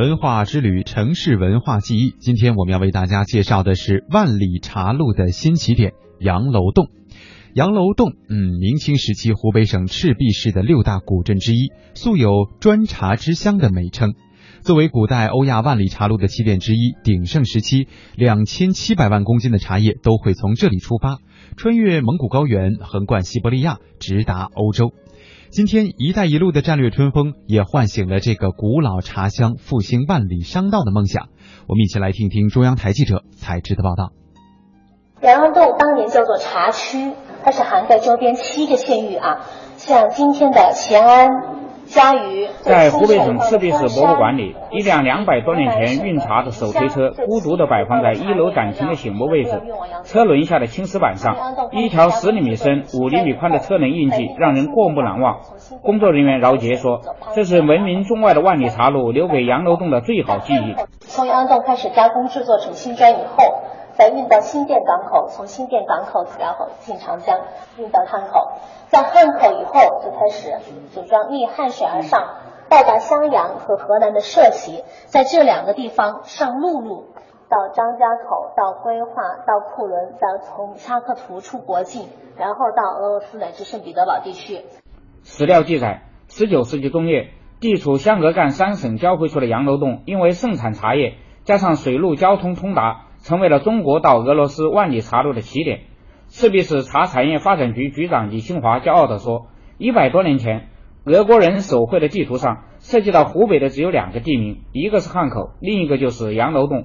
文化之旅，城市文化记忆。今天我们要为大家介绍的是万里茶路的新起点——杨楼洞。杨楼洞，嗯，明清时期湖北省赤壁市的六大古镇之一，素有“砖茶之乡”的美称。作为古代欧亚万里茶路的起点之一，鼎盛时期，两千七百万公斤的茶叶都会从这里出发，穿越蒙古高原，横贯西伯利亚，直达欧洲。今天，“一带一路”的战略春风也唤醒了这个古老茶乡复兴万里商道的梦想。我们一起来听听中央台记者采制的报道。梁安洞当年叫做茶区，它是涵盖周边七个县域啊，像今天的乾安。在湖北省赤壁市博物馆里，一辆两百多年前运茶的手推车孤独地摆放在一楼展厅的醒目位置。车轮下的青石板上，一条十厘米深、五厘米宽的车轮印记让人过目难忘。工作人员饶杰说：“这是闻名中外的万里茶路留给杨楼洞的最好记忆。”从杨楼洞开始加工制作成新砖以后。再运到新店港口，从新店港口然后进长江，运到汉口，在汉口以后就开始组装逆汉水而上，到达襄阳和河南的社旗，在这两个地方上陆路，到张家口，到规划，到库伦，再从沙克图出国境，然后到俄罗斯乃至圣彼得堡地区。史料记载，十九世纪中叶，地处湘鄂赣三省交汇处的杨楼洞，因为盛产茶叶，加上水陆交通通达。成为了中国到俄罗斯万里茶路的起点。赤壁市茶产业发展局局长李新华骄傲地说：“一百多年前，俄国人手绘的地图上涉及到湖北的只有两个地名，一个是汉口，另一个就是杨楼洞。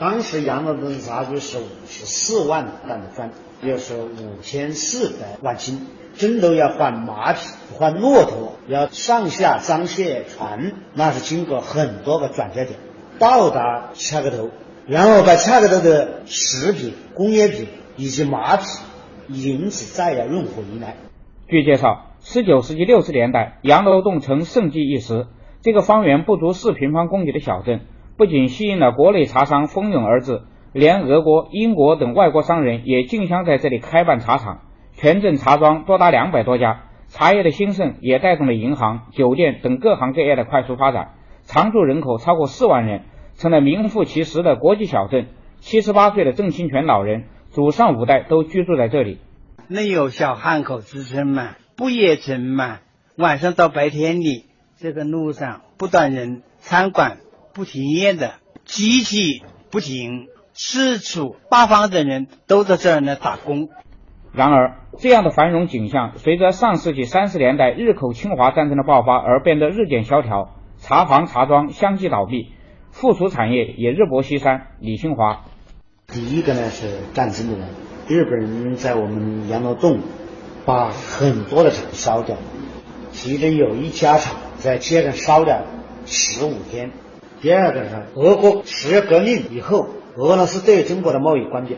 当时杨楼洞的茶具是五十四万担的砖，又是五千四百万斤，真都要换马匹、换骆驼，要上下装卸船，那是经过很多个转折点，到达恰克头。”然后把恰克头的食品、工业品以及马匹，引此再要运回来。据介绍，十九世纪六十年代，杨楼洞曾盛极一时。这个方圆不足四平方公里的小镇，不仅吸引了国内茶商蜂拥而至，连俄国、英国等外国商人也竞相在这里开办茶厂。全镇茶庄多达两百多家，茶叶的兴盛也带动了银行、酒店等各行各业的快速发展，常住人口超过四万人。成了名副其实的国际小镇。七十八岁的郑清泉老人，祖上五代都居住在这里。能有小汉口之称嘛？不夜城嘛？晚上到白天里，这个路上不断人，餐馆不停业的，机器不停，四处八方的人都在这儿呢打工。然而，这样的繁荣景象，随着上世纪三十年代日寇侵华战争的爆发而变得日渐萧条，茶房茶庄相继倒闭。附属产业也日薄西山。李新华，第一个呢是战争的人，日本人在我们羊楼洞把很多的厂烧掉，其中有一家厂在街上烧了十五天。第二个是俄国十月革命以后，俄罗斯对中国的贸易关闭。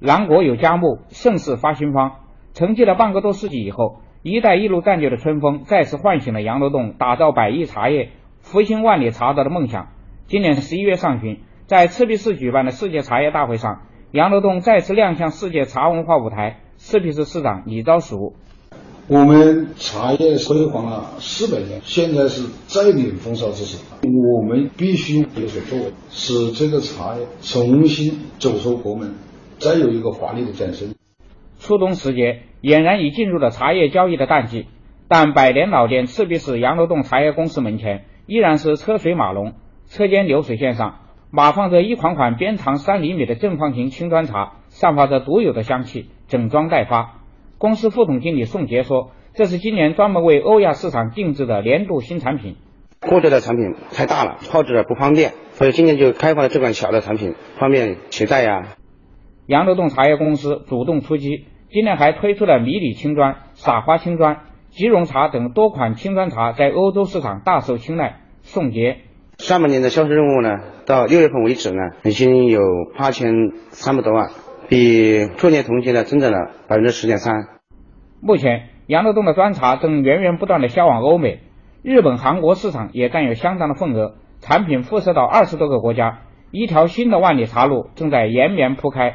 南国有佳木，盛世发新方。沉寂了半个多世纪以后，“一带一路”战略的春风再次唤醒了羊楼洞打造百亿茶叶、复兴万里茶道的梦想。今年十一月上旬，在赤壁市举办的世界茶叶大会上，杨楼洞再次亮相世界茶文化舞台。赤壁市市长李昭曙：“我们茶叶辉煌了四百年，现在是再领风骚之时，我们必须有所作为，使这个茶叶重新走出国门，再有一个华丽的转身。”初冬时节，俨然已进入了茶叶交易的淡季，但百年老店赤壁市杨楼洞茶叶公司门前依然是车水马龙。车间流水线上码放着一款款边长三厘米的正方形青砖茶，散发着独有的香气，整装待发。公司副总经理宋杰说：“这是今年专门为欧亚市场定制的年度新产品。过去的产品太大了，操着不方便，所以今年就开发了这款小的产品，方便携带呀。”杨楼洞茶叶公司主动出击，今年还推出了迷你青砖、撒花青砖、即溶茶等多款青砖茶，在欧洲市场大受青睐。宋杰。上半年的销售任务呢，到六月份为止呢，已经有八千三百多万，比去年同期呢增长了百分之十点三。目前，杨楼洞的砖茶正源源不断的销往欧美，日本、韩国市场也占有相当的份额，产品辐射到二十多个国家，一条新的万里茶路正在延绵铺开。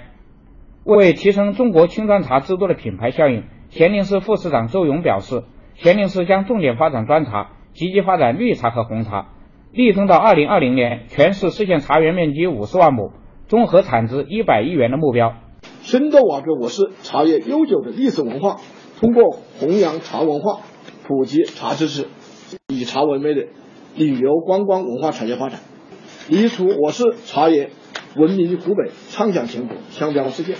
为提升中国青砖茶之都的品牌效应，咸宁市副市长周勇表示，咸宁市将重点发展砖茶，积极发展绿茶和红茶。力争到二零二零年全市实现茶园面积五十万亩、综合产值一百亿元的目标。深度挖掘我市茶叶悠久的历史文化，通过弘扬茶文化、普及茶知识，以茶为媒的旅游观光文化产业发展，力促我市茶叶闻名于湖北，畅享全国，香飘世界。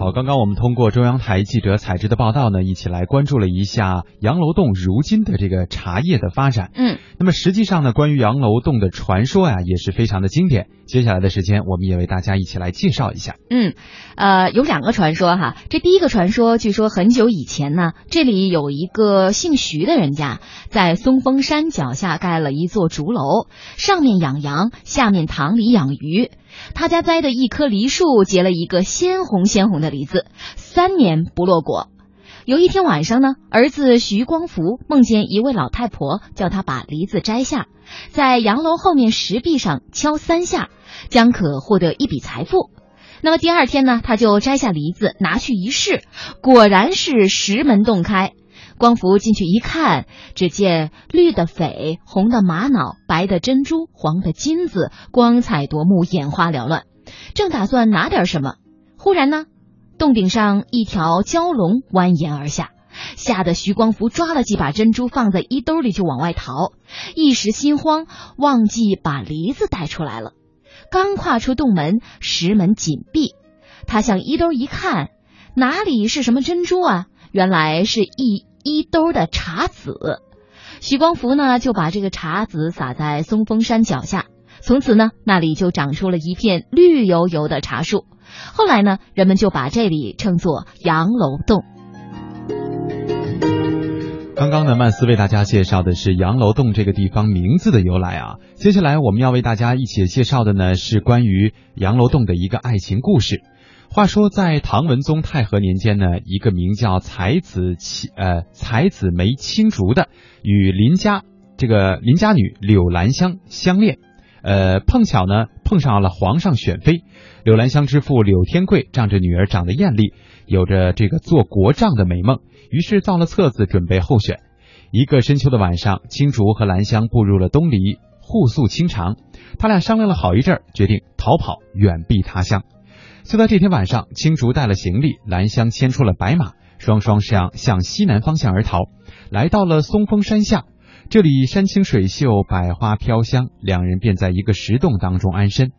好，刚刚我们通过中央台记者采制的报道呢，一起来关注了一下杨楼洞如今的这个茶叶的发展。嗯，那么实际上呢，关于杨楼洞的传说呀，也是非常的经典。接下来的时间，我们也为大家一起来介绍一下。嗯，呃，有两个传说哈。这第一个传说，据说很久以前呢，这里有一个姓徐的人家，在松峰山脚下盖了一座竹楼，上面养羊，下面塘里养鱼。他家栽的一棵梨树结了一个鲜红鲜红的梨子，三年不落果。有一天晚上呢，儿子徐光福梦见一位老太婆叫他把梨子摘下，在洋楼后面石壁上敲三下，将可获得一笔财富。那么第二天呢，他就摘下梨子拿去一试，果然是石门洞开。光福进去一看，只见绿的翡，红的玛瑙，白的珍珠，黄的金子，光彩夺目，眼花缭乱。正打算拿点什么，忽然呢，洞顶上一条蛟龙蜿蜒而下，吓得徐光福抓了几把珍珠放在衣兜里就往外逃，一时心慌，忘记把梨子带出来了。刚跨出洞门，石门紧闭，他向衣兜一看，哪里是什么珍珠啊？原来是一。衣兜的茶籽，徐光福呢就把这个茶籽撒在松峰山脚下，从此呢那里就长出了一片绿油油的茶树。后来呢，人们就把这里称作杨楼洞。刚刚呢，曼斯为大家介绍的是杨楼洞这个地方名字的由来啊。接下来我们要为大家一起介绍的呢是关于杨楼洞的一个爱情故事。话说，在唐文宗太和年间呢，一个名叫才子青呃才子梅青竹的，与邻家这个邻家女柳兰香相恋，呃碰巧呢碰上了皇上选妃，柳兰香之父柳天贵仗着女儿长得艳丽，有着这个做国丈的美梦，于是造了册子准备候选。一个深秋的晚上，青竹和兰香步入了东篱，互诉衷肠，他俩商量了好一阵，决定逃跑，远避他乡。就在这天晚上，青竹带了行李，兰香牵出了白马，双双向向西南方向而逃，来到了松峰山下。这里山清水秀，百花飘香，两人便在一个石洞当中安身。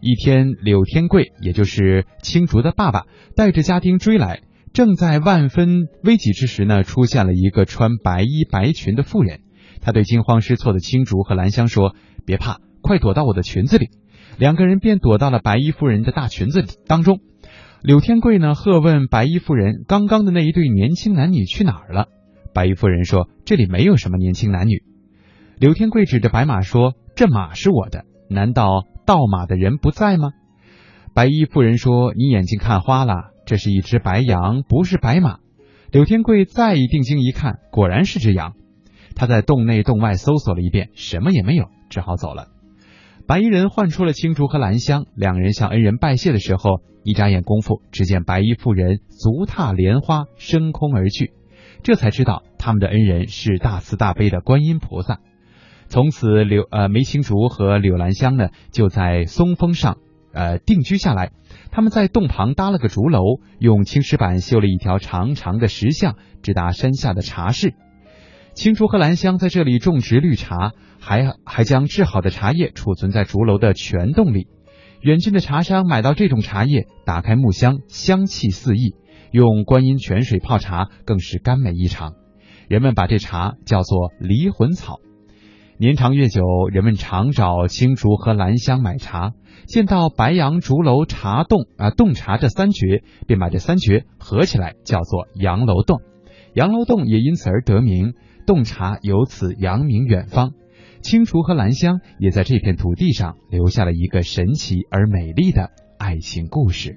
一天，柳天贵，也就是青竹的爸爸，带着家丁追来，正在万分危急之时呢，出现了一个穿白衣白裙的妇人。他对惊慌失措的青竹和兰香说：“别怕，快躲到我的裙子里。”两个人便躲到了白衣夫人的大裙子当中。柳天贵呢，喝问白衣夫人：“刚刚的那一对年轻男女去哪儿了？”白衣夫人说：“这里没有什么年轻男女。”柳天贵指着白马说：“这马是我的，难道盗马的人不在吗？”白衣夫人说：“你眼睛看花了，这是一只白羊，不是白马。”柳天贵再一定睛一看，果然是只羊。他在洞内洞外搜索了一遍，什么也没有，只好走了。白衣人唤出了青竹和兰香，两人向恩人拜谢的时候，一眨眼功夫，只见白衣妇人足踏莲花升空而去，这才知道他们的恩人是大慈大悲的观音菩萨。从此，柳呃梅青竹和柳兰香呢，就在松峰上呃定居下来。他们在洞旁搭了个竹楼，用青石板修了一条长长的石巷，直达山下的茶室。青竹和兰香在这里种植绿茶。还还将制好的茶叶储存在竹楼的泉洞里。远近的茶商买到这种茶叶，打开木箱，香气四溢。用观音泉水泡茶，更是甘美异常。人们把这茶叫做离魂草。年长月久，人们常找青竹和兰香买茶。见到白杨竹楼茶洞啊洞茶这三绝，便把这三绝合起来叫做杨楼洞。杨楼洞也因此而得名，洞茶由此扬名远方。青竹和兰香也在这片土地上留下了一个神奇而美丽的爱情故事。